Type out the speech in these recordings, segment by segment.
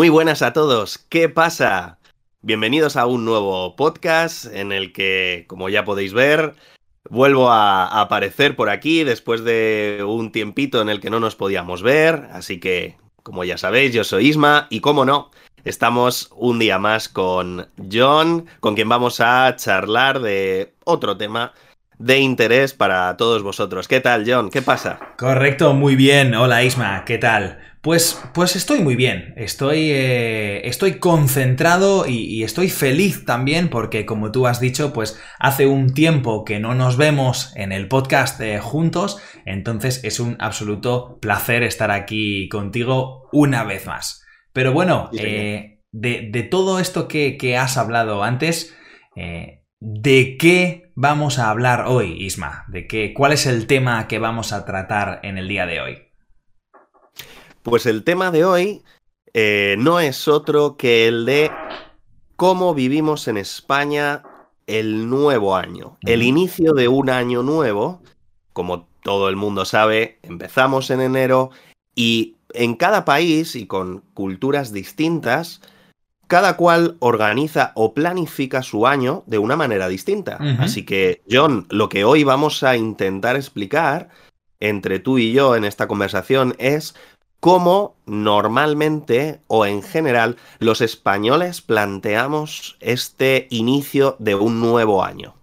Muy buenas a todos, ¿qué pasa? Bienvenidos a un nuevo podcast en el que, como ya podéis ver, vuelvo a aparecer por aquí después de un tiempito en el que no nos podíamos ver, así que, como ya sabéis, yo soy Isma y, como no, estamos un día más con John, con quien vamos a charlar de otro tema de interés para todos vosotros. ¿Qué tal, John? ¿Qué pasa? Correcto, muy bien. Hola, Isma, ¿qué tal? Pues, pues estoy muy bien, estoy, eh, estoy concentrado y, estoy feliz también porque como tú has dicho, pues hace un tiempo que no nos vemos en el podcast eh, juntos, entonces es un absoluto placer estar aquí contigo una vez más. Pero bueno, eh, de, todo esto que, que has hablado antes, ¿de qué vamos a hablar hoy, Isma? ¿De qué, ¿Cuál es el tema que vamos a tratar en el día de hoy? Pues el tema de hoy eh, no es otro que el de cómo vivimos en España el nuevo año, el inicio de un año nuevo. Como todo el mundo sabe, empezamos en enero y en cada país y con culturas distintas, cada cual organiza o planifica su año de una manera distinta. Así que, John, lo que hoy vamos a intentar explicar entre tú y yo en esta conversación es cómo normalmente o en general los españoles planteamos este inicio de un nuevo año.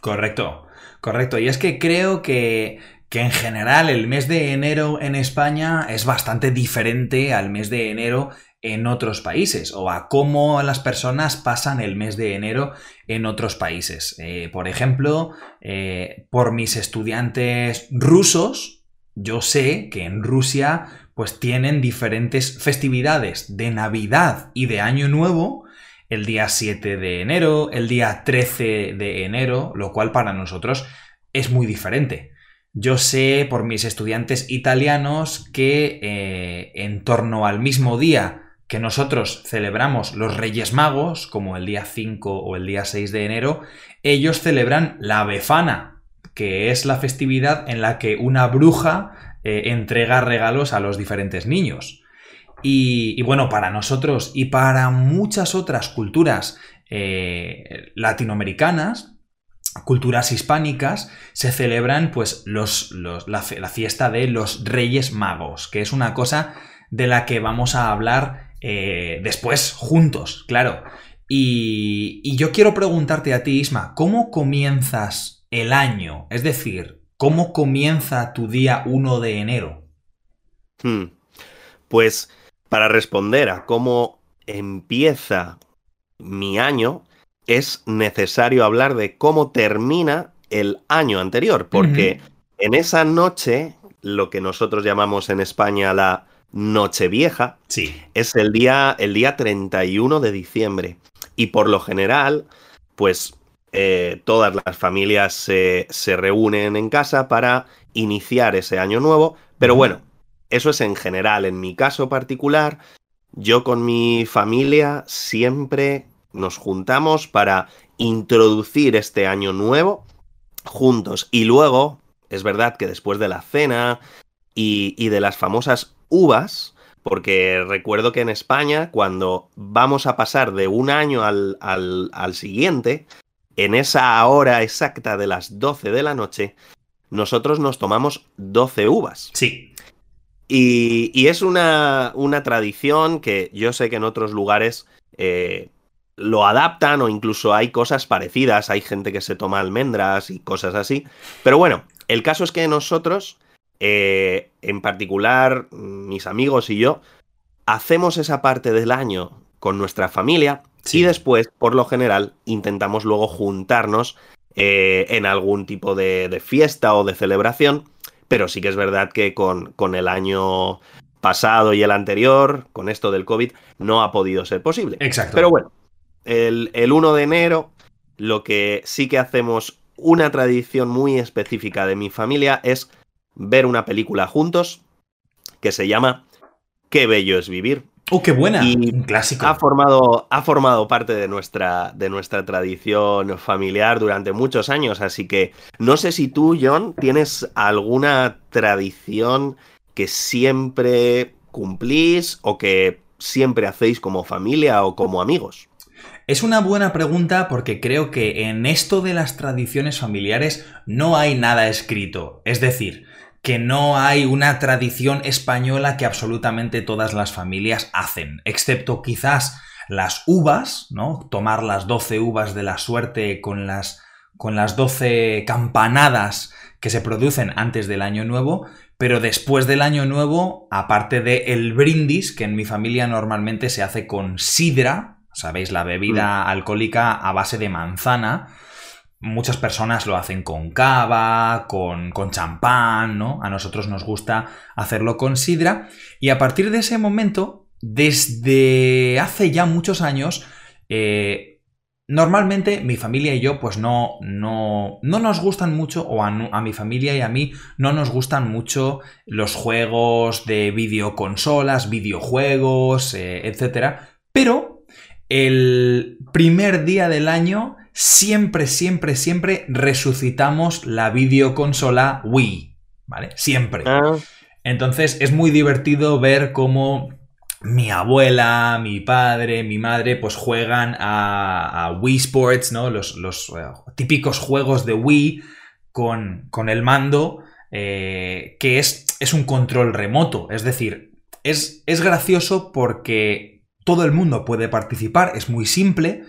Correcto, correcto. Y es que creo que, que en general el mes de enero en España es bastante diferente al mes de enero en otros países o a cómo las personas pasan el mes de enero en otros países. Eh, por ejemplo, eh, por mis estudiantes rusos, yo sé que en Rusia pues tienen diferentes festividades de Navidad y de Año Nuevo, el día 7 de enero, el día 13 de enero, lo cual para nosotros es muy diferente. Yo sé por mis estudiantes italianos que eh, en torno al mismo día que nosotros celebramos los Reyes Magos, como el día 5 o el día 6 de enero, ellos celebran la Befana, que es la festividad en la que una bruja eh, entrega regalos a los diferentes niños. Y, bueno, para nosotros y para muchas otras culturas eh, latinoamericanas, culturas hispánicas, se celebran pues los, la, fiesta de los Reyes Magos, que es una cosa de la que vamos a hablar eh, después juntos, claro. Y, y yo quiero preguntarte a ti, Isma, ¿cómo comienzas el año? Es decir, ¿Cómo comienza tu día 1 de enero? Hmm. Pues para responder a cómo empieza mi año, es necesario hablar de cómo termina el año anterior, porque en esa noche, lo que nosotros llamamos en España la Nochevieja, sí. es el día, el día 31 de diciembre. Y por lo general, pues eh, todas las familias se, reúnen en casa para iniciar ese año nuevo. Pero bueno, eso es en general. En mi caso particular, yo con mi familia siempre nos juntamos para introducir este año nuevo juntos. Y luego, es verdad que después de la cena y, de las famosas uvas, porque recuerdo que en España, cuando vamos a pasar de un año al, al siguiente, en esa hora exacta de las 12 de la noche, nosotros nos tomamos 12 uvas. Sí. Y, es una, una, tradición que yo sé que en otros lugares eh, lo adaptan o incluso hay cosas parecidas, hay gente que se toma almendras y cosas así. Pero bueno, el caso es que nosotros, eh, en particular mis amigos y yo, hacemos esa parte del año con nuestra familia y después, por lo general, intentamos luego juntarnos eh, en algún tipo de, fiesta o de celebración. Pero sí que es verdad que con, con el año pasado y el anterior, con esto del COVID, no ha podido ser posible. Exacto. Pero bueno, el, el 1 de enero, lo que sí que hacemos una tradición muy específica de mi familia es ver una película juntos que se llama Qué bello es vivir. ¡Oh, qué buena! Un clásico. Ha formado, ha formado parte de nuestra, de nuestra tradición familiar durante muchos años, así que no sé si tú, John, tienes alguna tradición que siempre cumplís o que siempre hacéis como familia o como amigos? Es una buena pregunta porque creo que en esto de las tradiciones familiares no hay nada escrito. Es decir, que no hay una tradición española que absolutamente todas las familias hacen, excepto quizás las uvas, ¿no? Tomar las 12 uvas de la suerte con las, con las 12 campanadas que se producen antes del año nuevo, pero después del año nuevo, aparte de el brindis, que en mi familia normalmente se hace con sidra, sabéis, la bebida mm. alcohólica a base de manzana, Muchas personas lo hacen con cava, con, con champán, ¿no? A nosotros nos gusta hacerlo con sidra. Y a partir de ese momento, desde hace ya muchos años, eh, normalmente mi familia y yo, pues no, no, no nos gustan mucho, o a, mi familia y a mí, no nos gustan mucho los juegos de videoconsolas, videojuegos, eh, etc. Pero el primer día del año siempre, siempre, siempre resucitamos la videoconsola Wii, ¿vale? Siempre. Ah. Entonces es muy divertido ver cómo mi abuela, mi padre, mi madre, pues juegan a, Wii Sports, ¿no? Los, eh, típicos juegos de Wii con, con el mando, eh, que es, es, un control remoto. Es decir, es, es gracioso porque todo el mundo puede participar, es muy simple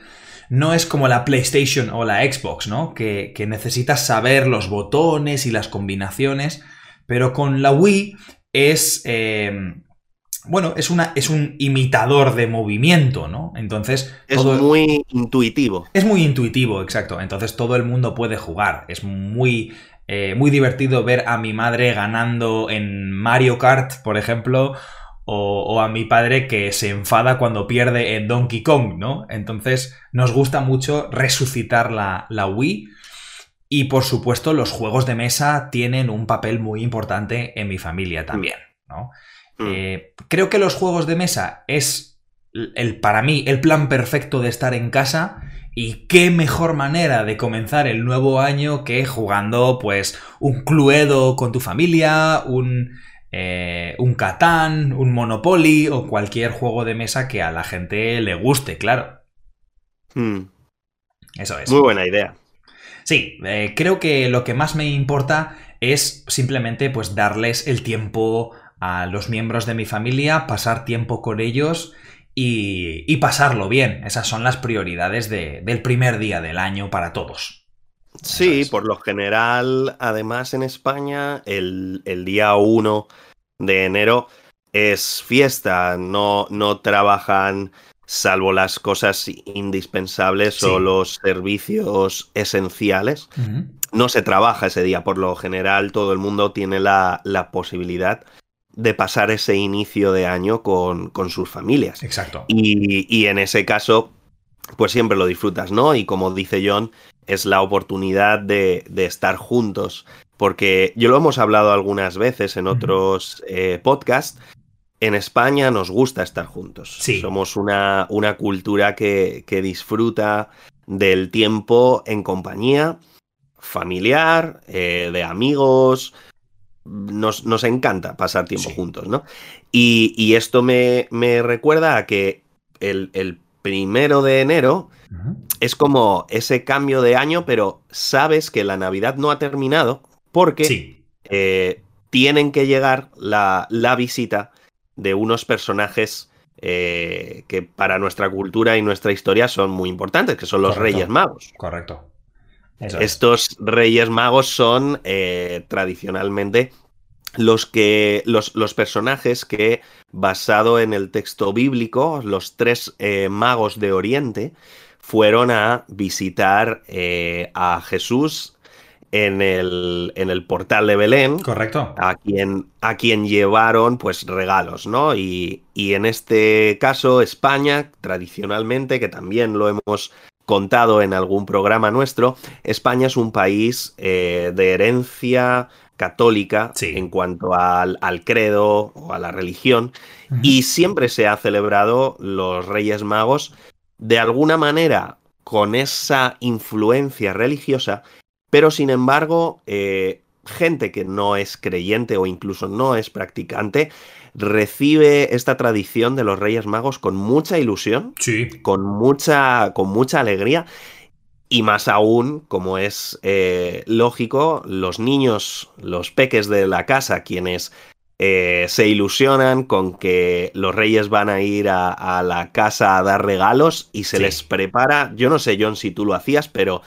no es como la PlayStation o la Xbox, ¿no? Que, necesitas saber los botones y las combinaciones, pero con la Wii es... Eh, bueno, es, una, es un imitador de movimiento, ¿no? Entonces. Es muy intuitivo. Es muy intuitivo, exacto. Entonces todo el mundo puede jugar. Es muy, eh, muy divertido ver a mi madre ganando en Mario Kart, por ejemplo, o, a mi padre que se enfada cuando pierde en Donkey Kong, ¿no? Entonces nos gusta mucho resucitar la, la Wii. Y por supuesto, los juegos de mesa tienen un papel muy importante en mi familia también, ¿no? Mm. Eh, creo que los juegos de mesa es el, para mí el plan perfecto de estar en casa. Y qué mejor manera de comenzar el nuevo año que jugando, pues, un Cluedo con tu familia, un eh, un Catán, un Monopoly o cualquier juego de mesa que a la gente le guste, claro. Hmm. Eso es. Muy buena idea. Sí, eh, creo que lo que más me importa es simplemente pues darles el tiempo a los miembros de mi familia, pasar tiempo con ellos y, pasarlo bien. Esas son las prioridades del primer día del año para todos. Sí, por lo general, además en España, el, día 1 de enero es fiesta, no, no trabajan salvo las cosas indispensables o los servicios esenciales. No se trabaja ese día, por lo general todo el mundo tiene la, la posibilidad de pasar ese inicio de año con, con sus familias. Exacto. Y, y, en ese caso, pues siempre lo disfrutas, ¿no? Y como dice John, es la oportunidad de, estar juntos. Porque yo lo hemos hablado algunas veces en otros eh, podcasts. En España nos gusta estar juntos. Somos una, una cultura que, que, disfruta del tiempo en compañía, familiar, eh, de amigos. Nos, nos, encanta pasar tiempo juntos, ¿no? Y, esto me, me, recuerda a que el, el primero de enero es como ese cambio de año, pero sabes que la Navidad no ha terminado porque eh, tienen que llegar la, la, visita de unos personajes eh, que para nuestra cultura y nuestra historia son muy importantes, que son los Reyes Magos. Correcto. Estos Reyes Magos son eh, tradicionalmente los que los, los, personajes que basado en el texto bíblico los tres eh, magos de Oriente fueron a visitar eh, a Jesús en el, en el, portal de Belén. Correcto. A quien, a quien llevaron pues regalos, ¿no? Y, y, en este caso España, tradicionalmente, que también lo hemos contado en algún programa nuestro, España es un país eh, de herencia católica en cuanto al, al, credo o a la religión y siempre se ha celebrado los Reyes Magos de alguna manera con esa influencia religiosa, pero sin embargo eh, gente que no es creyente o incluso no es practicante recibe esta tradición de los Reyes Magos con mucha ilusión, sí. con, mucha, con mucha alegría. Y más aún, como es eh, lógico, los niños, los peques de la casa, quienes eh, se ilusionan con que los reyes van a ir a, la casa a dar regalos y se les prepara, yo no sé John si tú lo hacías, pero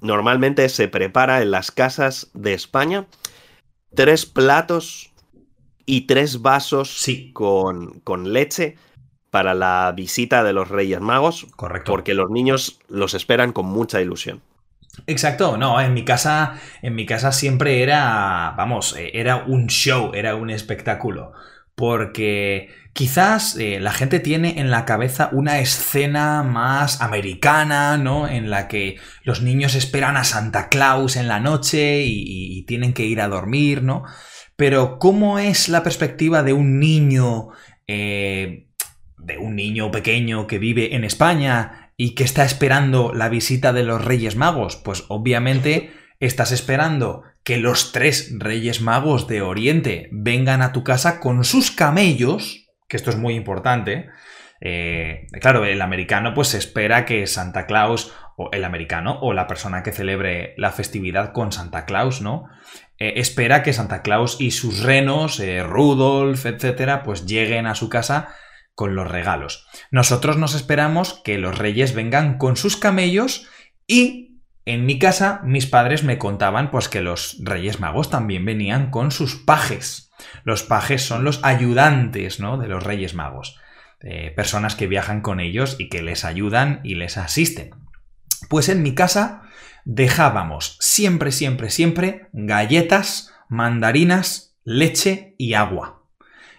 normalmente se prepara en las casas de España tres platos y tres vasos con, con leche para la visita de los Reyes Magos. Correcto. Porque los niños los esperan con mucha ilusión. Exacto, no, en mi casa, en mi casa siempre era, vamos, eh, era un show, era un espectáculo. Porque quizás eh, la gente tiene en la cabeza una escena más americana, ¿no? En la que los niños esperan a Santa Claus en la noche y tienen que ir a dormir, ¿no? Pero ¿cómo es la perspectiva de un niño, eh, de un niño pequeño que vive en España y que está esperando la visita de los Reyes Magos? Pues obviamente estás esperando que los tres Reyes Magos de Oriente vengan a tu casa con sus camellos, que esto es muy importante. Eh, claro, el americano pues espera que Santa Claus, o el americano, o la persona que celebre la festividad con Santa Claus, ¿no? Eh, espera que Santa Claus y sus renos, eh, Rudolf, etcétera, pues lleguen a su casa con los regalos. Nosotros nos esperamos que los reyes vengan con sus camellos y en mi casa mis padres me contaban pues que los reyes magos también venían con sus pajes. Los pajes son los ayudantes, ¿no? De los reyes magos. Eh, personas que viajan con ellos y que les ayudan y les asisten. Pues en mi casa dejábamos siempre, siempre, siempre galletas, mandarinas, leche y agua.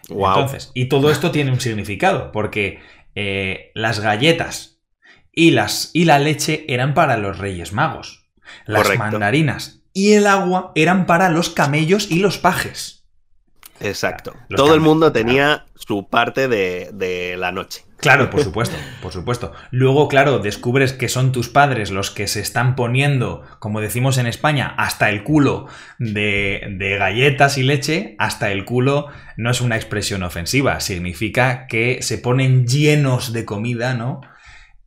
Entonces, y todo esto tiene un significado, porque eh, las galletas y, las, y la leche eran para los Reyes Magos. Las mandarinas y el agua eran para los camellos y los pajes. Exacto. Todo el mundo tenía su parte de la noche. Claro, por supuesto, por supuesto. Luego, claro, descubres que son tus padres los que se están poniendo, como decimos en España, hasta el culo de, galletas y leche. Hasta el culo no es una expresión ofensiva, significa que se ponen llenos de comida, ¿no?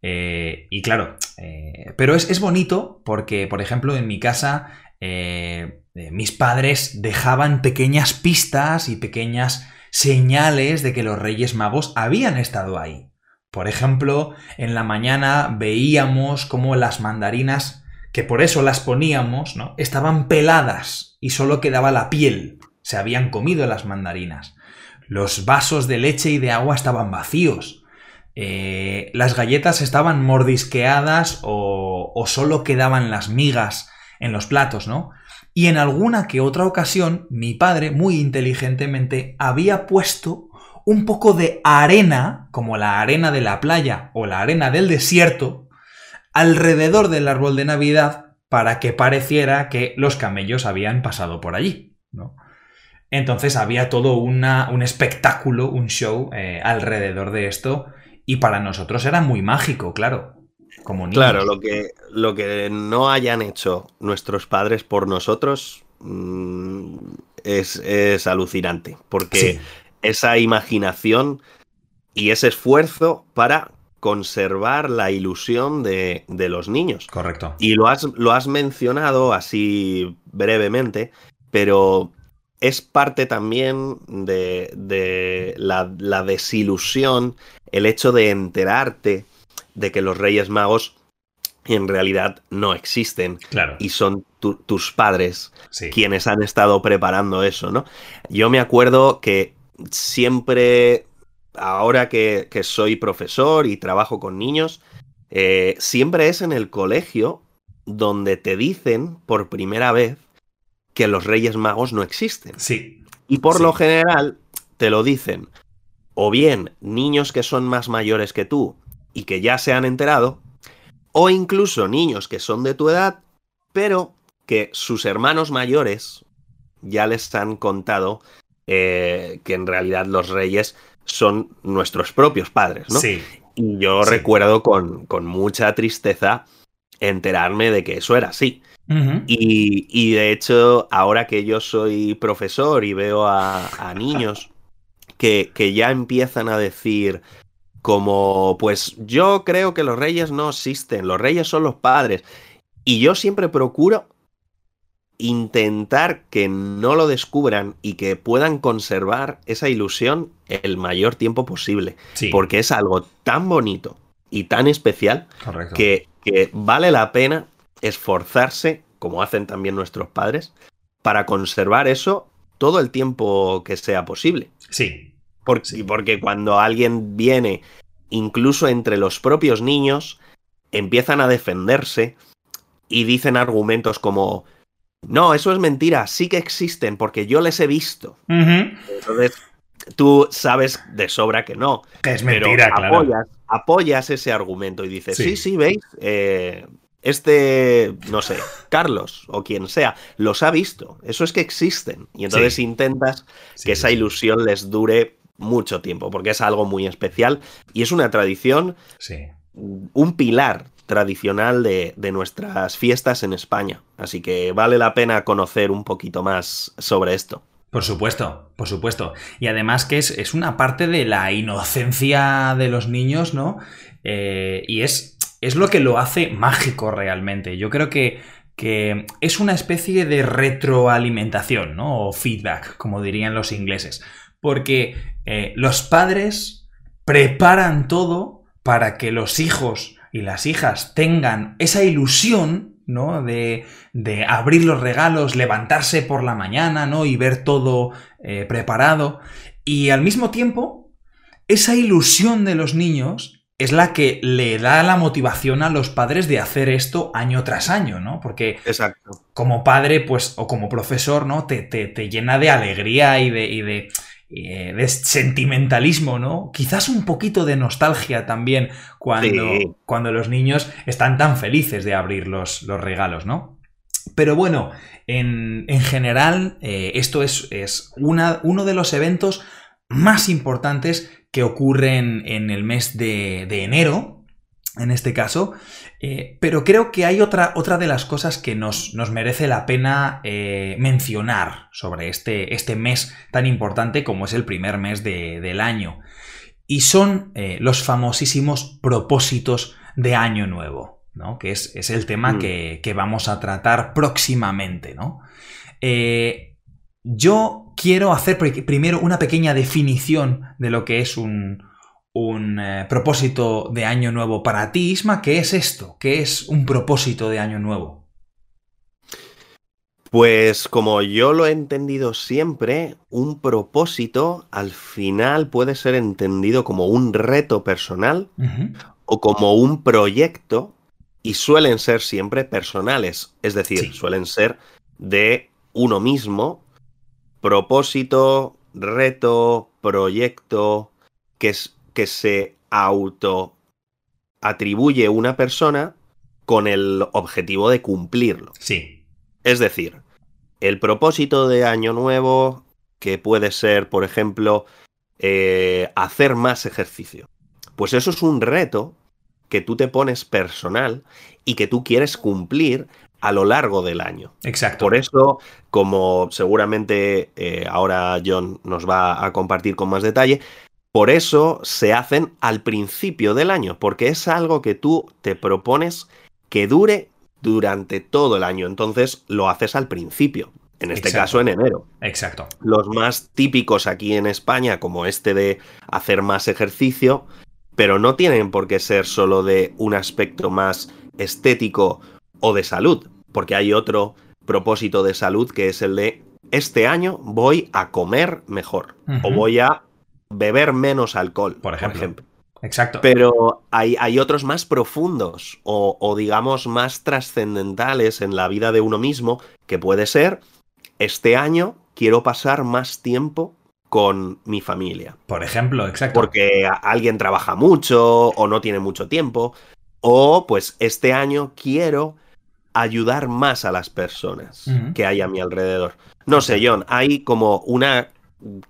Eh, y claro, eh, pero es, bonito porque, por ejemplo, en mi casa, eh, mis padres dejaban pequeñas pistas y pequeñas señales de que los Reyes Magos habían estado ahí. Por ejemplo, en la mañana veíamos cómo las mandarinas, que por eso las poníamos, ¿no? estaban peladas y solo quedaba la piel. Se habían comido las mandarinas. Los vasos de leche y de agua estaban vacíos. Eh, las galletas estaban mordisqueadas o, o solo quedaban las migas en los platos, ¿no? Y en alguna que otra ocasión, mi padre, muy inteligentemente, había puesto un poco de arena, como la arena de la playa o la arena del desierto, alrededor del árbol de Navidad para que pareciera que los camellos habían pasado por allí. ¿no? Entonces había todo un espectáculo, un show eh, alrededor de esto y para nosotros era muy mágico, claro. Claro, lo que, lo que no hayan hecho nuestros padres por nosotros mm, es, alucinante, porque esa imaginación y ese esfuerzo para conservar la ilusión de, los niños. Correcto. Y lo has, lo has mencionado así brevemente, pero es parte también de, la, la, desilusión, el hecho de enterarte de que los Reyes Magos en realidad no existen. Claro. Y son tus padres quienes han estado preparando eso, ¿no? Yo me acuerdo que siempre, ahora que, soy profesor y trabajo con niños, eh, siempre es en el colegio donde te dicen por primera vez que los Reyes Magos no existen. Sí. Y por lo general te lo dicen o bien niños que son más mayores que tú y que ya se han enterado, o incluso niños que son de tu edad, pero que sus hermanos mayores ya les han contado eh, que en realidad los reyes son nuestros propios padres, ¿no? Sí. Y yo recuerdo con, con mucha tristeza enterarme de que eso era así. y, de hecho, ahora que yo soy profesor y veo a, niños que, que, ya empiezan a decir como, pues yo creo que los reyes no existen, los reyes son los padres. Y yo siempre procuro intentar que no lo descubran y que puedan conservar esa ilusión el mayor tiempo posible. Porque es algo tan bonito y tan especial que, que, vale la pena esforzarse, como hacen también nuestros padres, para conservar eso todo el tiempo que sea posible. Sí. Porque, porque cuando alguien viene, incluso entre los propios niños, empiezan a defenderse y dicen argumentos como no, eso es mentira, sí que existen porque yo les he visto. Entonces, tú sabes de sobra que no. es mentira, claro. Apoyas, ese argumento y dices, sí, sí, veis, eh, este, no sé, Carlos o quien sea, los ha visto. Eso es que existen. Y entonces intentas que esa ilusión les dure mucho tiempo, porque es algo muy especial y es una tradición, un pilar tradicional de, nuestras fiestas en España. Así que vale la pena conocer un poquito más sobre esto. Por supuesto, por supuesto. Y además que es, una parte de la inocencia de los niños, ¿no? Eh, y es, es lo que lo hace mágico realmente. Yo creo que, que es una especie de retroalimentación, ¿no? O feedback, como dirían los ingleses. Porque eh, los padres preparan todo para que los hijos y las hijas tengan esa ilusión, ¿no? De, de abrir los regalos, levantarse por la mañana, ¿no? Y ver todo eh, preparado. Y al mismo tiempo, esa ilusión de los niños es la que le da la motivación a los padres de hacer esto año tras año, ¿no? Porque Exacto. como padre, pues, o como profesor, ¿no? Te, te, llena de alegría y de, y de eh, de sentimentalismo, ¿no? Quizás un poquito de nostalgia también cuando, cuando los niños están tan felices de abrir los, los regalos, ¿no? Pero bueno, en, general, eh, esto es, es una, uno de los eventos más importantes que ocurren en el mes de, de enero, en este caso. Eh, pero creo que hay otra, otra de las cosas que nos, nos merece la pena eh, mencionar sobre este, este, mes tan importante como es el primer mes del año. Y son eh, los famosísimos propósitos de Año Nuevo, ¿no? que es, es el tema mm. que, que, vamos a tratar próximamente. ¿no? yo quiero hacer primero una pequeña definición de lo que es un, un eh, propósito de año nuevo para ti, Isma. ¿Qué es esto? ¿Qué es un propósito de año nuevo? Pues como yo lo he entendido siempre, un propósito al final puede ser entendido como un reto personal o como un proyecto y suelen ser siempre personales, es decir, suelen ser de uno mismo, propósito, reto, proyecto, que es que se auto atribuye una persona con el objetivo de cumplirlo. Sí. Es decir, el propósito de Año Nuevo, que puede ser, por ejemplo, eh, hacer más ejercicio. Pues eso es un reto que tú te pones personal y que tú quieres cumplir a lo largo del año. Exacto. Por eso, como seguramente eh, ahora John nos va a compartir con más detalle, por eso se hacen al principio del año, porque es algo que tú te propones que dure durante todo el año. Entonces lo haces al principio, en este caso en enero. Exacto. Los más típicos aquí en España, como este de hacer más ejercicio, pero no tienen por qué ser solo de un aspecto más estético o de salud, porque hay otro propósito de salud que es el de este año voy a comer mejor o voy a beber menos alcohol, por ejemplo. Exacto. Pero hay, hay, otros más profundos o, o digamos más trascendentales en la vida de uno mismo, que puede ser, este año quiero pasar más tiempo con mi familia. Por ejemplo, exacto. Porque alguien trabaja mucho o no tiene mucho tiempo. O pues este año quiero ayudar más a las personas que hay a mi alrededor. No sé, John, hay como una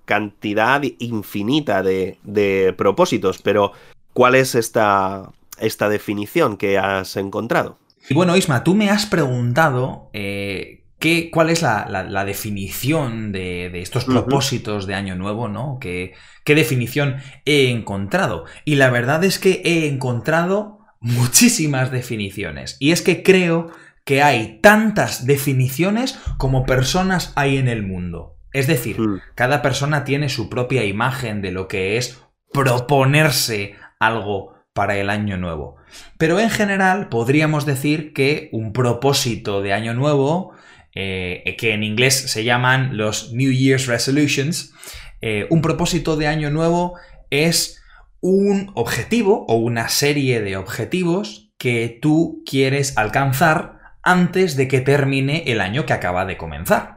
cantidad infinita de, propósitos, pero ¿cuál es esta, esta definición que has encontrado? Y bueno, Isma, tú me has preguntado eh, qué, cuál es la, definición de, estos propósitos de Año Nuevo, ¿no? ¿Qué, ¿Qué definición he encontrado? Y la verdad es que he encontrado muchísimas definiciones. Y es que creo que hay tantas definiciones como personas hay en el mundo. Es decir, hmm. cada persona tiene su propia imagen de lo que es proponerse algo para el año nuevo. Pero en general podríamos decir que un propósito de año nuevo, eh, que en inglés se llaman los New Year's Resolutions, eh, un propósito de año nuevo es un objetivo o una serie de objetivos que tú quieres alcanzar antes de que termine el año que acaba de comenzar.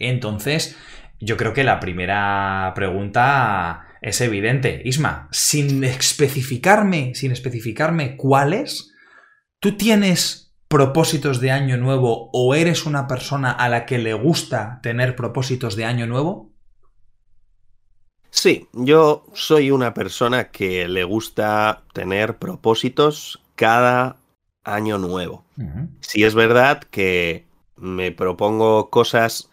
Entonces, yo creo que la primera pregunta es evidente. Isma, sin especificarme, sin especificarme cuáles, ¿tú tienes propósitos de año nuevo o eres una persona a la que le gusta tener propósitos de año nuevo? Sí, yo soy una persona que le gusta tener propósitos cada año nuevo. Si es verdad que me propongo cosas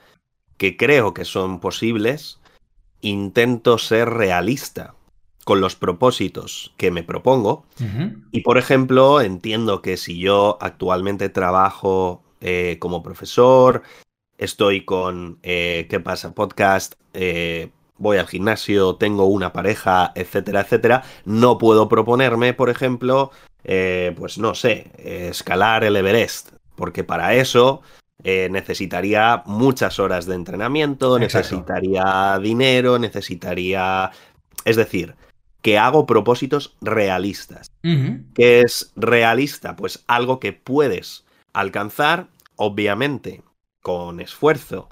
que creo que son posibles, intento ser realista con los propósitos que me propongo. Y por ejemplo, entiendo que si yo actualmente trabajo eh, como profesor, estoy con eh, ¿Qué pasa? Podcast, eh, voy al gimnasio, tengo una pareja, etcétera, etcétera, no puedo proponerme, por ejemplo, pues no sé, escalar el Everest, porque para eso eh, necesitaría muchas horas de entrenamiento, necesitaría dinero, necesitaría... Es decir, que hago propósitos realistas. ¿Qué es realista? Pues algo que puedes alcanzar, obviamente, con esfuerzo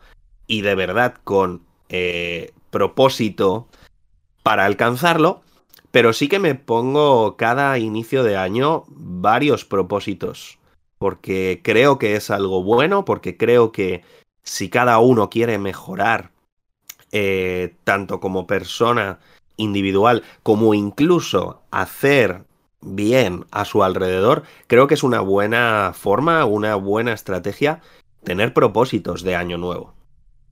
y de verdad con eh, propósito para alcanzarlo, pero sí que me pongo cada inicio de año varios propósitos porque creo que es algo bueno, porque creo que si cada uno quiere mejorar, eh, tanto como persona individual, como incluso hacer bien a su alrededor, creo que es una buena forma, una buena estrategia tener propósitos de año nuevo.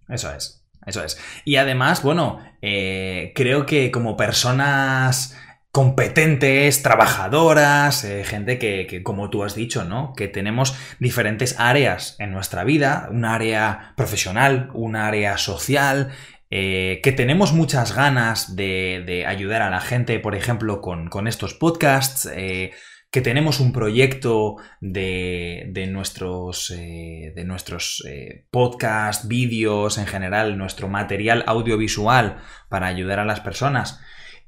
Eso es, eso es. Y además, bueno, eh, creo que como personas competentes, trabajadoras, eh, gente que, como tú has dicho, ¿no? Que tenemos diferentes áreas en nuestra vida, un área profesional, un área social, eh, que tenemos muchas ganas de, ayudar a la gente, por ejemplo, con, estos podcasts, eh, que tenemos un proyecto de, de nuestros, de nuestros podcasts, vídeos, en general, nuestro material audiovisual para ayudar a las personas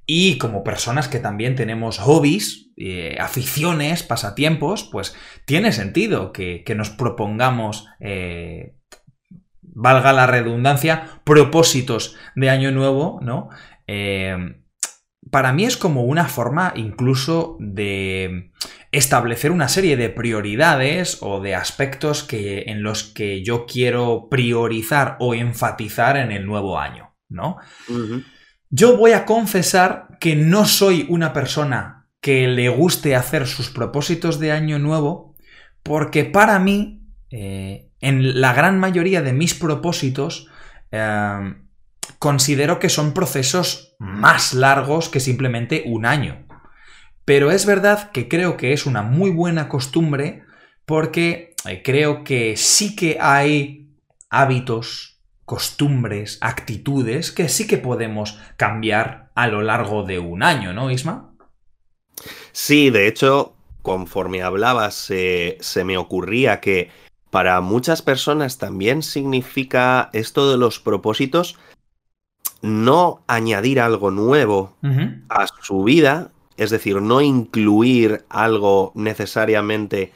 y como personas que también tenemos hobbies, eh, aficiones, pasatiempos, pues tiene sentido que, nos propongamos, eh, valga la redundancia, propósitos de año nuevo, ¿no? Eh, para mí es como una forma incluso de establecer una serie de prioridades o de aspectos que, en los que yo quiero priorizar o enfatizar en el nuevo año, ¿no? Yo voy a confesar que no soy una persona que le guste hacer sus propósitos de año nuevo, porque para mí, eh, en la gran mayoría de mis propósitos, eh, considero que son procesos más largos que simplemente un año. Pero es verdad que creo que es una muy buena costumbre porque eh, creo que sí que hay hábitos, costumbres, actitudes que sí que podemos cambiar a lo largo de un año, ¿no, Isma? Sí, de hecho, conforme hablabas, se me ocurría que para muchas personas también significa esto de los propósitos no añadir algo nuevo a su vida, es decir, no incluir algo necesariamente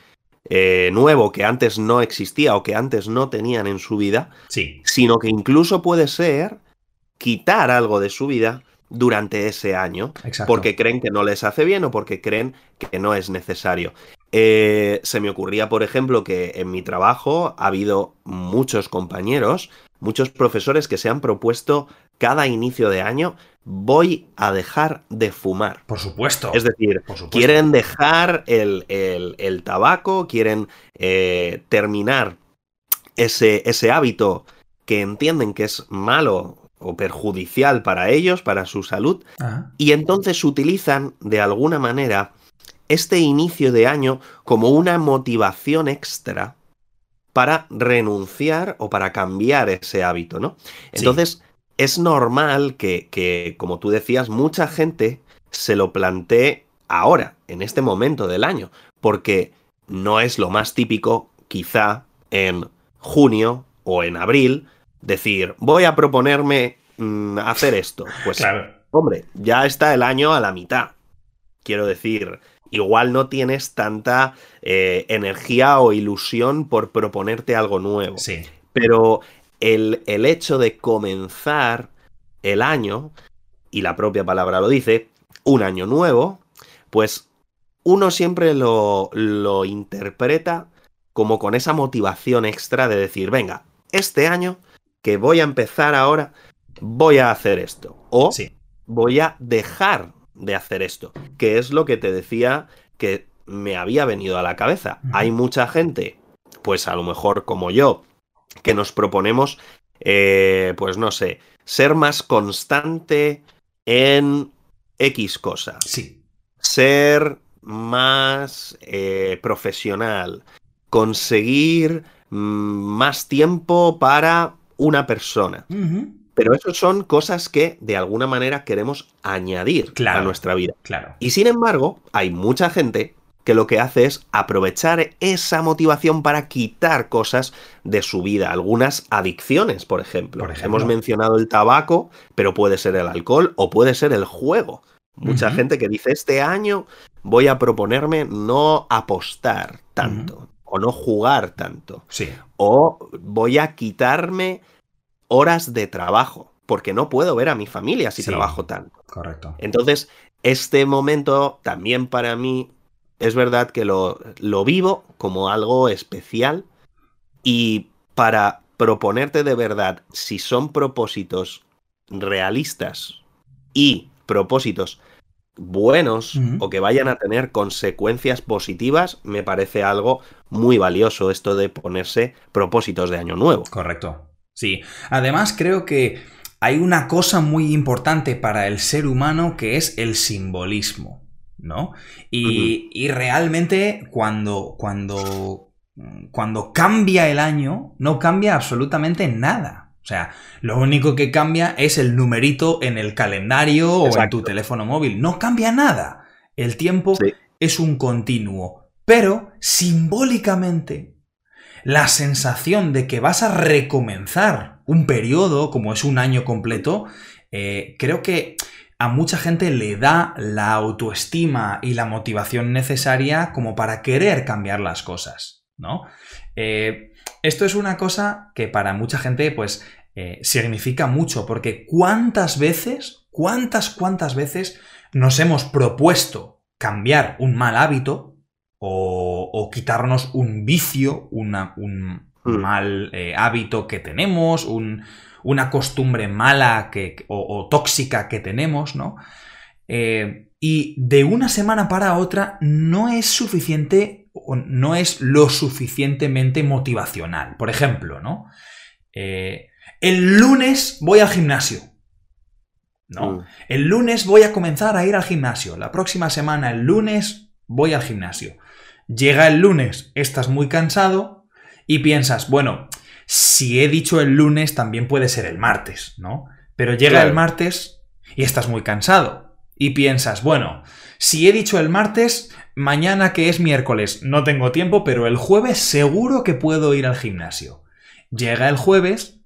eh, nuevo que antes no existía o que antes no tenían en su vida, sí. sino que incluso puede ser quitar algo de su vida durante ese año porque creen que no les hace bien o porque creen que no es necesario. Eh, se me ocurría, por ejemplo, que en mi trabajo ha habido muchos compañeros, muchos profesores que se han propuesto cada inicio de año, voy a dejar de fumar. Por supuesto. Es decir, quieren dejar el, tabaco, quieren eh, terminar ese, ese hábito que entienden que es malo o perjudicial para ellos, para su salud, y entonces utilizan de alguna manera este inicio de año como una motivación extra para renunciar o para cambiar ese hábito, ¿no? Entonces, es normal que, que, como tú decías, mucha gente se lo plantee ahora, en este momento del año, porque no es lo más típico, quizá en junio o en abril, decir, voy a proponerme mm, hacer esto. Pues, hombre, ya está el año a la mitad. Quiero decir, igual no tienes tanta eh, energía o ilusión por proponerte algo nuevo. Sí. Pero el, el, hecho de comenzar el año, y la propia palabra lo dice, un año nuevo, pues uno siempre lo, lo interpreta como con esa motivación extra de decir, venga, este año que voy a empezar ahora, voy a hacer esto. O voy a dejar de hacer esto, que es lo que te decía que me había venido a la cabeza. Hay mucha gente, pues a lo mejor como yo, que nos proponemos, eh, pues no sé, ser más constante en X cosa. Sí. Ser más eh, profesional. Conseguir mm, más tiempo para una persona. Pero eso son cosas que de alguna manera queremos añadir a nuestra vida. Claro. Y sin embargo, hay mucha gente que lo que hace es aprovechar esa motivación para quitar cosas de su vida, algunas adicciones, por ejemplo. Hemos mencionado el tabaco, pero puede ser el alcohol o puede ser el juego. Mucha gente que dice, este año voy a proponerme no apostar tanto o no jugar tanto. Sí. O voy a quitarme horas de trabajo, porque no puedo ver a mi familia si trabajo tanto. Correcto. Entonces, este momento también para mí es verdad que lo, lo vivo como algo especial y para proponerte de verdad si son propósitos realistas y propósitos buenos o que vayan a tener consecuencias positivas, me parece algo muy valioso esto de ponerse propósitos de año nuevo. Correcto. Sí. Además, creo que hay una cosa muy importante para el ser humano que es el simbolismo. ¿No? Y, y realmente cuando, cuando, cuando cambia el año, no cambia absolutamente nada. O sea, lo único que cambia es el numerito en el calendario o en tu teléfono móvil. No cambia nada. El tiempo es un continuo. Pero simbólicamente, la sensación de que vas a recomenzar un periodo, como es un año completo, eh, creo que a mucha gente le da la autoestima y la motivación necesaria como para querer cambiar las cosas, ¿no? Eh, esto es una cosa que para mucha gente, pues, eh, significa mucho, porque cuántas veces, cuántas, cuántas veces nos hemos propuesto cambiar un mal hábito o, quitarnos un vicio, un hmm. mal eh, hábito que tenemos, una costumbre mala que, o, tóxica que tenemos, ¿no? Eh, y de una semana para otra no es suficiente o no es lo suficientemente motivacional. Por ejemplo, ¿no? El lunes voy al gimnasio. No. Mm. El lunes voy a comenzar a ir al gimnasio. La próxima semana, el lunes, voy al gimnasio. Llega el lunes, estás muy cansado y piensas, bueno, si he dicho el lunes, también puede ser el martes, ¿no? Pero llega el martes y estás muy cansado. Y piensas, bueno, si he dicho el martes, mañana que es miércoles no tengo tiempo, pero el jueves seguro que puedo ir al gimnasio. Llega el jueves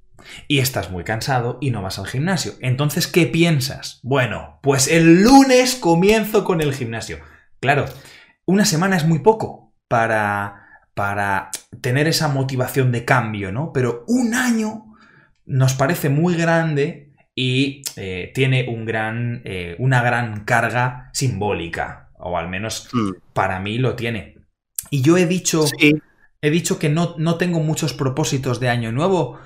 y estás muy cansado y no vas al gimnasio. Entonces, ¿qué piensas? Bueno, pues el lunes comienzo con el gimnasio. Claro, una semana es muy poco para, para tener esa motivación de cambio, ¿no? Pero un año nos parece muy grande y eh, tiene un gran, eh, una gran carga simbólica, o al menos mm. para mí lo tiene. Y yo he dicho, he dicho que no, no tengo muchos propósitos de año nuevo,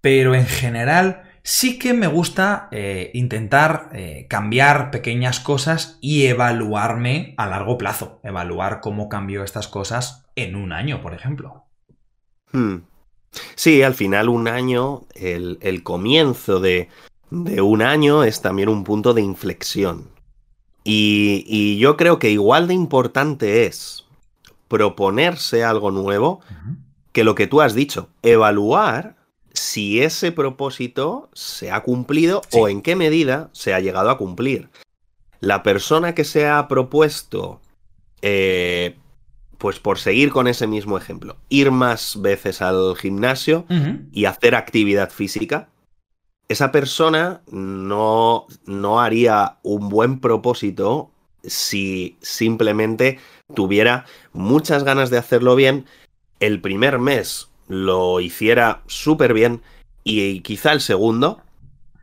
pero en general sí que me gusta eh, intentar eh, cambiar pequeñas cosas y evaluarme a largo plazo, evaluar cómo cambio estas cosas en un año, por ejemplo. Hmm. Sí, al final un año, el, el comienzo de, de, un año es también un punto de inflexión. Y, y, yo creo que igual de importante es proponerse algo nuevo que lo que tú has dicho, evaluar si ese propósito se ha cumplido sí. o en qué medida se ha llegado a cumplir. La persona que se ha propuesto, eh, pues por seguir con ese mismo ejemplo, ir más veces al gimnasio uh -huh. y hacer actividad física, esa persona no, no haría un buen propósito si simplemente tuviera muchas ganas de hacerlo bien el primer mes lo hiciera súper bien y quizá el segundo,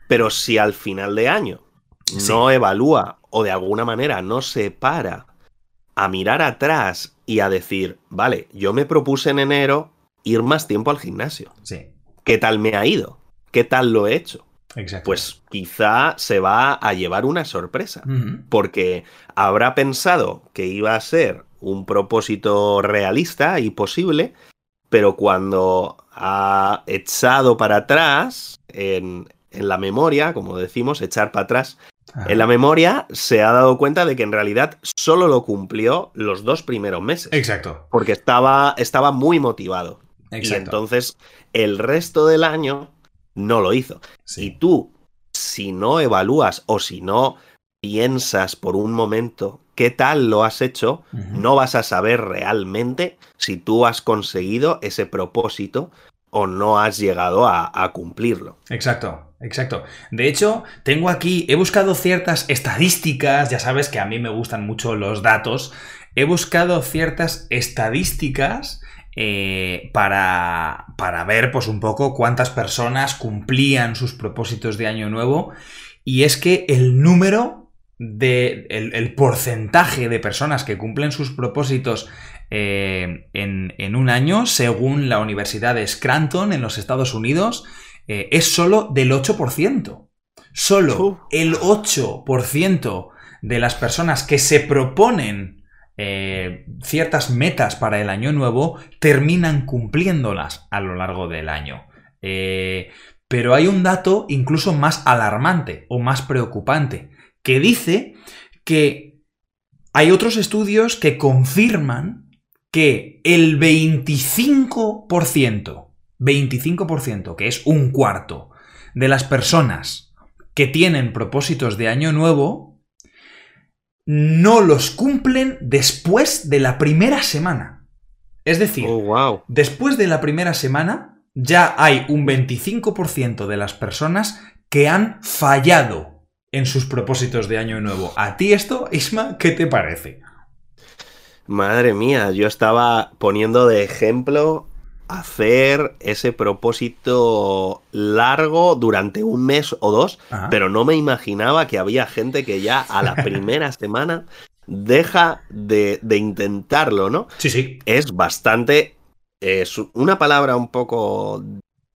pero si al final de año sí. no evalúa o de alguna manera no se para a mirar atrás y a decir, vale, yo me propuse en enero ir más tiempo al gimnasio. Sí. ¿Qué tal me ha ido? ¿Qué tal lo he hecho? Exacto. Pues quizá se va a llevar una sorpresa, uh -huh. porque habrá pensado que iba a ser un propósito realista y posible, pero cuando ha echado para atrás en, en la memoria, como decimos, echar para atrás, Ajá. en la memoria se ha dado cuenta de que en realidad solo lo cumplió los dos primeros meses. Exacto. Porque estaba, estaba muy motivado. Exacto. Y entonces el resto del año no lo hizo. Sí. Y tú, si no evalúas o si no piensas por un momento qué tal lo has hecho, uh -huh. no vas a saber realmente si tú has conseguido ese propósito o no has llegado a, a, cumplirlo. Exacto, exacto. De hecho, tengo aquí, he buscado ciertas estadísticas, ya sabes que a mí me gustan mucho los datos, he buscado ciertas estadísticas eh, para, para ver pues un poco cuántas personas cumplían sus propósitos de año nuevo y es que el número de el, el, porcentaje de personas que cumplen sus propósitos eh, en, en, un año, según la Universidad de Scranton en los Estados Unidos, eh, es solo del 8%. Solo uh. el 8% de las personas que se proponen eh, ciertas metas para el año nuevo terminan cumpliéndolas a lo largo del año. Eh, pero hay un dato incluso más alarmante o más preocupante que dice que hay otros estudios que confirman que el 25%, 25%, que es un cuarto de las personas que tienen propósitos de año nuevo, no los cumplen después de la primera semana. Es decir, oh, wow. después de la primera semana ya hay un 25% de las personas que han fallado en sus propósitos de año nuevo. ¿A ti esto, Isma, qué te parece? Madre mía, yo estaba poniendo de ejemplo hacer ese propósito largo durante un mes o dos, Ajá. pero no me imaginaba que había gente que ya a la primera semana deja de, de, intentarlo, ¿no? Sí, sí. Es bastante... Es una palabra un poco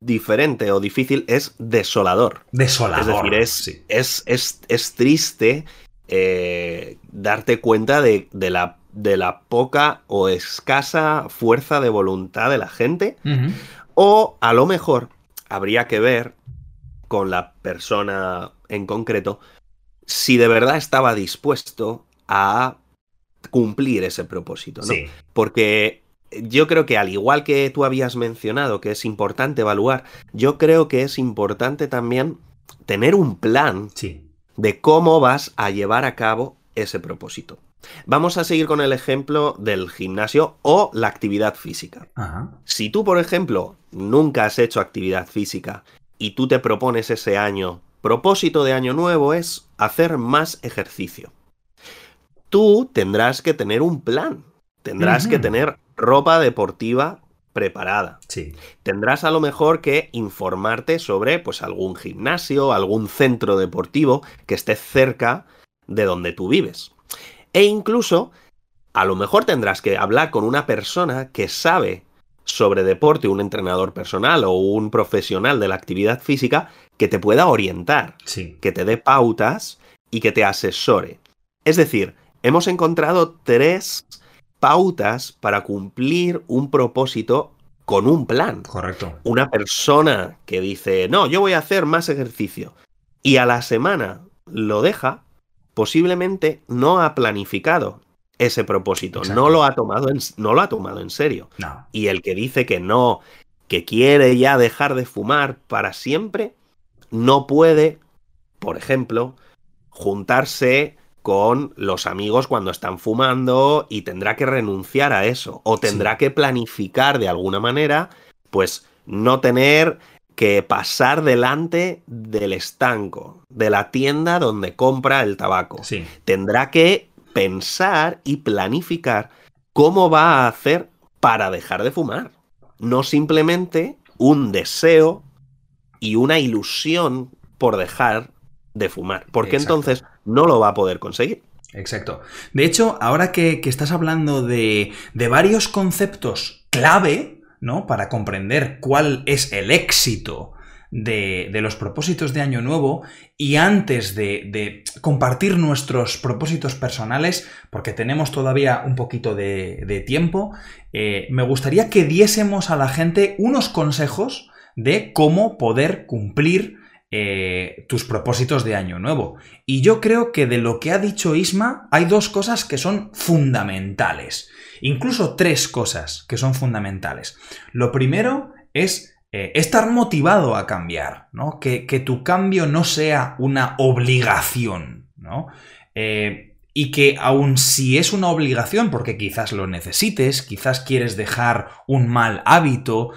diferente o difícil es desolador. Desolador. Es decir, es, sí. es, es, es, triste eh, darte cuenta de, de, la, de, la, poca o escasa fuerza de voluntad de la gente. Uh -huh. O a lo mejor habría que ver con la persona en concreto si de verdad estaba dispuesto a cumplir ese propósito, ¿no? Sí. Porque yo creo que al igual que tú habías mencionado que es importante evaluar, yo creo que es importante también tener un plan sí. de cómo vas a llevar a cabo ese propósito. Vamos a seguir con el ejemplo del gimnasio o la actividad física. Ajá. Si tú, por ejemplo, nunca has hecho actividad física y tú te propones ese año, propósito de año nuevo es hacer más ejercicio. Tú tendrás que tener un plan, tendrás uh -huh. que tener ropa deportiva preparada. Sí. Tendrás a lo mejor que informarte sobre pues algún gimnasio, algún centro deportivo que esté cerca de donde tú vives. E incluso a lo mejor tendrás que hablar con una persona que sabe sobre deporte, un entrenador personal o un profesional de la actividad física que te pueda orientar, que te dé pautas y que te asesore. Es decir, hemos encontrado tres pautas para cumplir un propósito con un plan. Correcto. Una persona que dice, no, yo voy a hacer más ejercicio y a la semana lo deja, posiblemente no ha planificado ese propósito, no lo, ha tomado en, no lo ha tomado en serio. Y el que dice que no, que quiere ya dejar de fumar para siempre, no puede, por ejemplo, juntarse con los amigos cuando están fumando y tendrá que renunciar a eso o tendrá que planificar de alguna manera, pues no tener que pasar delante del estanco, de la tienda donde compra el tabaco. Tendrá que pensar y planificar cómo va a hacer para dejar de fumar. No simplemente un deseo y una ilusión por dejar de fumar, porque entonces no lo va a poder conseguir. Exacto. De hecho, ahora que, estás hablando de, de, varios conceptos clave, ¿no? Para comprender cuál es el éxito de, de los propósitos de Año Nuevo y antes de, de, compartir nuestros propósitos personales, porque tenemos todavía un poquito de, tiempo, eh, me gustaría que diésemos a la gente unos consejos de cómo poder cumplir eh, tus propósitos de año nuevo. Y yo creo que de lo que ha dicho Isma hay dos cosas que son fundamentales. Incluso tres cosas que son fundamentales. Lo primero es eh, estar motivado a cambiar, ¿no? Que, tu cambio no sea una obligación, ¿no? Eh, y que aun si es una obligación, porque quizás lo necesites, quizás quieres dejar un mal hábito,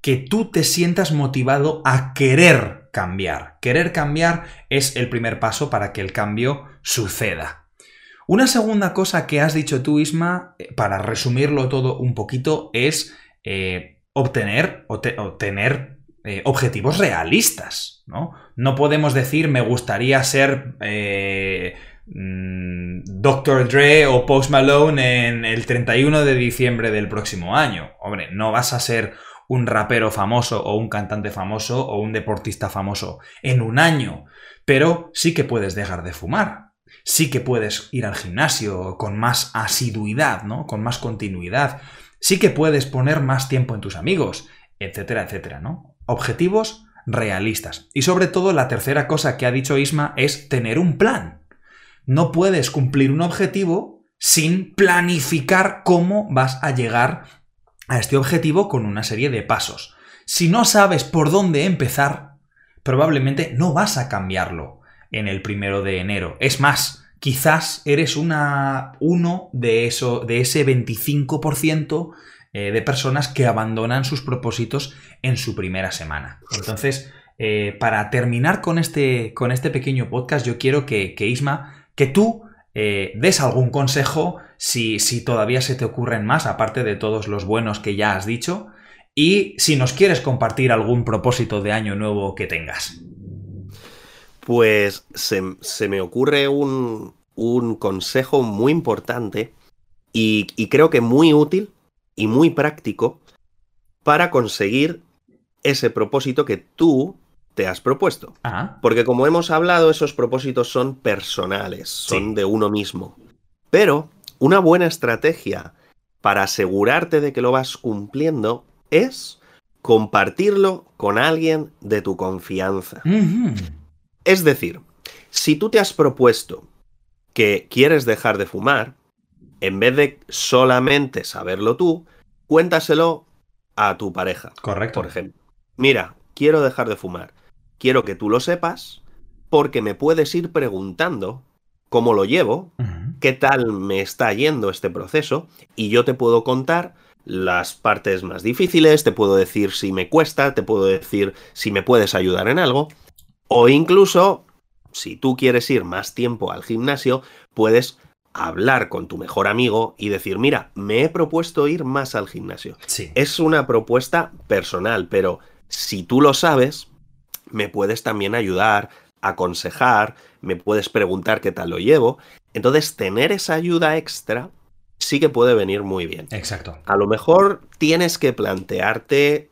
que tú te sientas motivado a querer cambiar. Querer cambiar es el primer paso para que el cambio suceda. Una segunda cosa que has dicho tú, Isma, eh, para resumirlo todo un poquito, es eh, obtener o tener eh, objetivos realistas. ¿no? no podemos decir me gustaría ser mm, Dr. Dre o Post Malone en el 31 de diciembre del próximo año. Hombre, no vas a ser un rapero famoso o un cantante famoso o un deportista famoso en un año, pero sí que puedes dejar de fumar. Sí que puedes ir al gimnasio con más asiduidad, ¿no? Con más continuidad. Sí que puedes poner más tiempo en tus amigos, etcétera, etcétera, ¿no? Objetivos realistas. Y sobre todo la tercera cosa que ha dicho Isma es tener un plan. No puedes cumplir un objetivo sin planificar cómo vas a llegar a este objetivo con una serie de pasos. Si no sabes por dónde empezar, probablemente no vas a cambiarlo en el primero de enero. Es más, quizás eres una, uno de, eso, de ese 25% eh, de personas que abandonan sus propósitos en su primera semana. Entonces, eh, para terminar con este, con este pequeño podcast, yo quiero que, que Isma, que tú eh, des algún consejo si, si todavía se te ocurren más, aparte de todos los buenos que ya has dicho, y si nos quieres compartir algún propósito de año nuevo que tengas. Pues se, me ocurre un, un, consejo muy importante y, y creo que muy útil y muy práctico para conseguir ese propósito que tú te has propuesto. Porque como hemos hablado, esos propósitos son personales, son de uno mismo. Pero una buena estrategia para asegurarte de que lo vas cumpliendo es compartirlo con alguien de tu confianza. Es decir, si tú te has propuesto que quieres dejar de fumar, en vez de solamente saberlo tú, cuéntaselo a tu pareja. Correcto. Por ejemplo, mira, quiero dejar de fumar quiero que tú lo sepas porque me puedes ir preguntando cómo lo llevo, qué tal me está yendo este proceso y yo te puedo contar las partes más difíciles, te puedo decir si me cuesta, te puedo decir si me puedes ayudar en algo o incluso si tú quieres ir más tiempo al gimnasio, puedes hablar con tu mejor amigo y decir, mira, me he propuesto ir más al gimnasio. Sí. Es una propuesta personal, pero si tú lo sabes, me puedes también ayudar, aconsejar, me puedes preguntar qué tal lo llevo. Entonces, tener esa ayuda extra sí que puede venir muy bien. Exacto. A lo mejor tienes que plantearte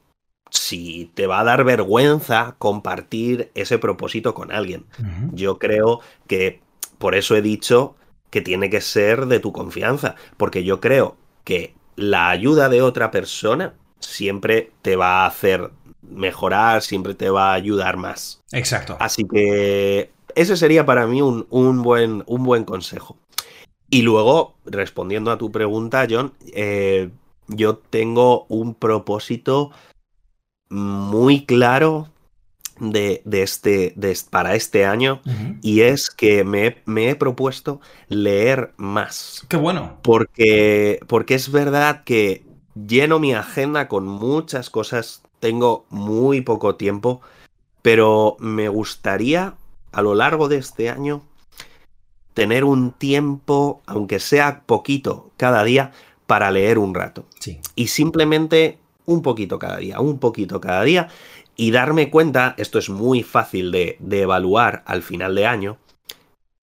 si te va a dar vergüenza compartir ese propósito con alguien. Yo creo que por eso he dicho que tiene que ser de tu confianza, porque yo creo que la ayuda de otra persona siempre te va a hacer mejorar, siempre te va a ayudar más. Exacto. Así que ese sería para mí un, un buen, un buen consejo. Y luego, respondiendo a tu pregunta, John, eh, yo tengo un propósito muy claro de, de este, de, para este año y es que me, he- me he propuesto leer más. Qué bueno. Porque, porque es verdad que lleno mi agenda con muchas cosas, tengo muy poco tiempo, pero me gustaría a lo largo de este año tener un tiempo, aunque sea poquito cada día, para leer un rato. Sí. Y simplemente un poquito cada día, un poquito cada día, y darme cuenta, esto es muy fácil de, de evaluar al final de año,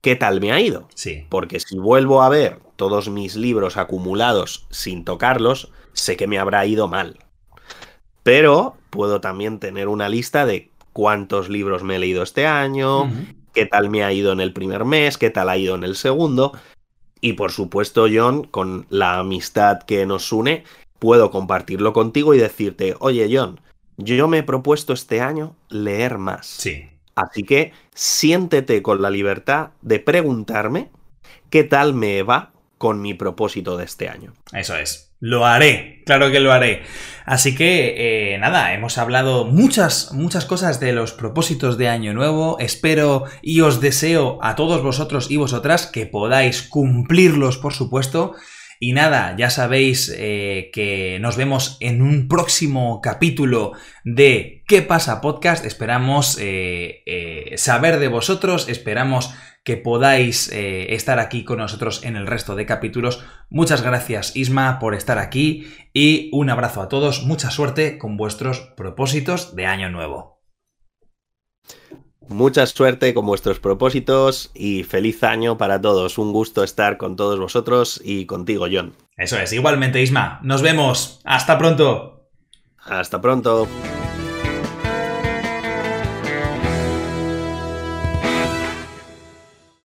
qué tal me ha ido. Sí. Porque si vuelvo a ver todos mis libros acumulados sin tocarlos, sé que me habrá ido mal. Pero puedo también tener una lista de cuántos libros me he leído este año, qué tal me ha ido en el primer mes, qué tal ha ido en el segundo. Y por supuesto, John, con la amistad que nos une, puedo compartirlo contigo y decirte, oye, John, yo me he propuesto este año leer más. Sí. Así que siéntete con la libertad de preguntarme qué tal me va con mi propósito de este año. Eso es. Lo haré, claro que lo haré. Así que, eh, nada, hemos hablado muchas, muchas cosas de los propósitos de Año Nuevo. Espero y os deseo a todos vosotros y vosotras que podáis cumplirlos, por supuesto. Y nada, ya sabéis eh, que nos vemos en un próximo capítulo de ¿Qué pasa podcast? Esperamos eh, eh, saber de vosotros, esperamos que podáis eh, estar aquí con nosotros en el resto de capítulos. Muchas gracias Isma por estar aquí y un abrazo a todos, mucha suerte con vuestros propósitos de año nuevo. Mucha suerte con vuestros propósitos y feliz año para todos. Un gusto estar con todos vosotros y contigo, John. Eso es, igualmente Isma, nos vemos, hasta pronto. Hasta pronto.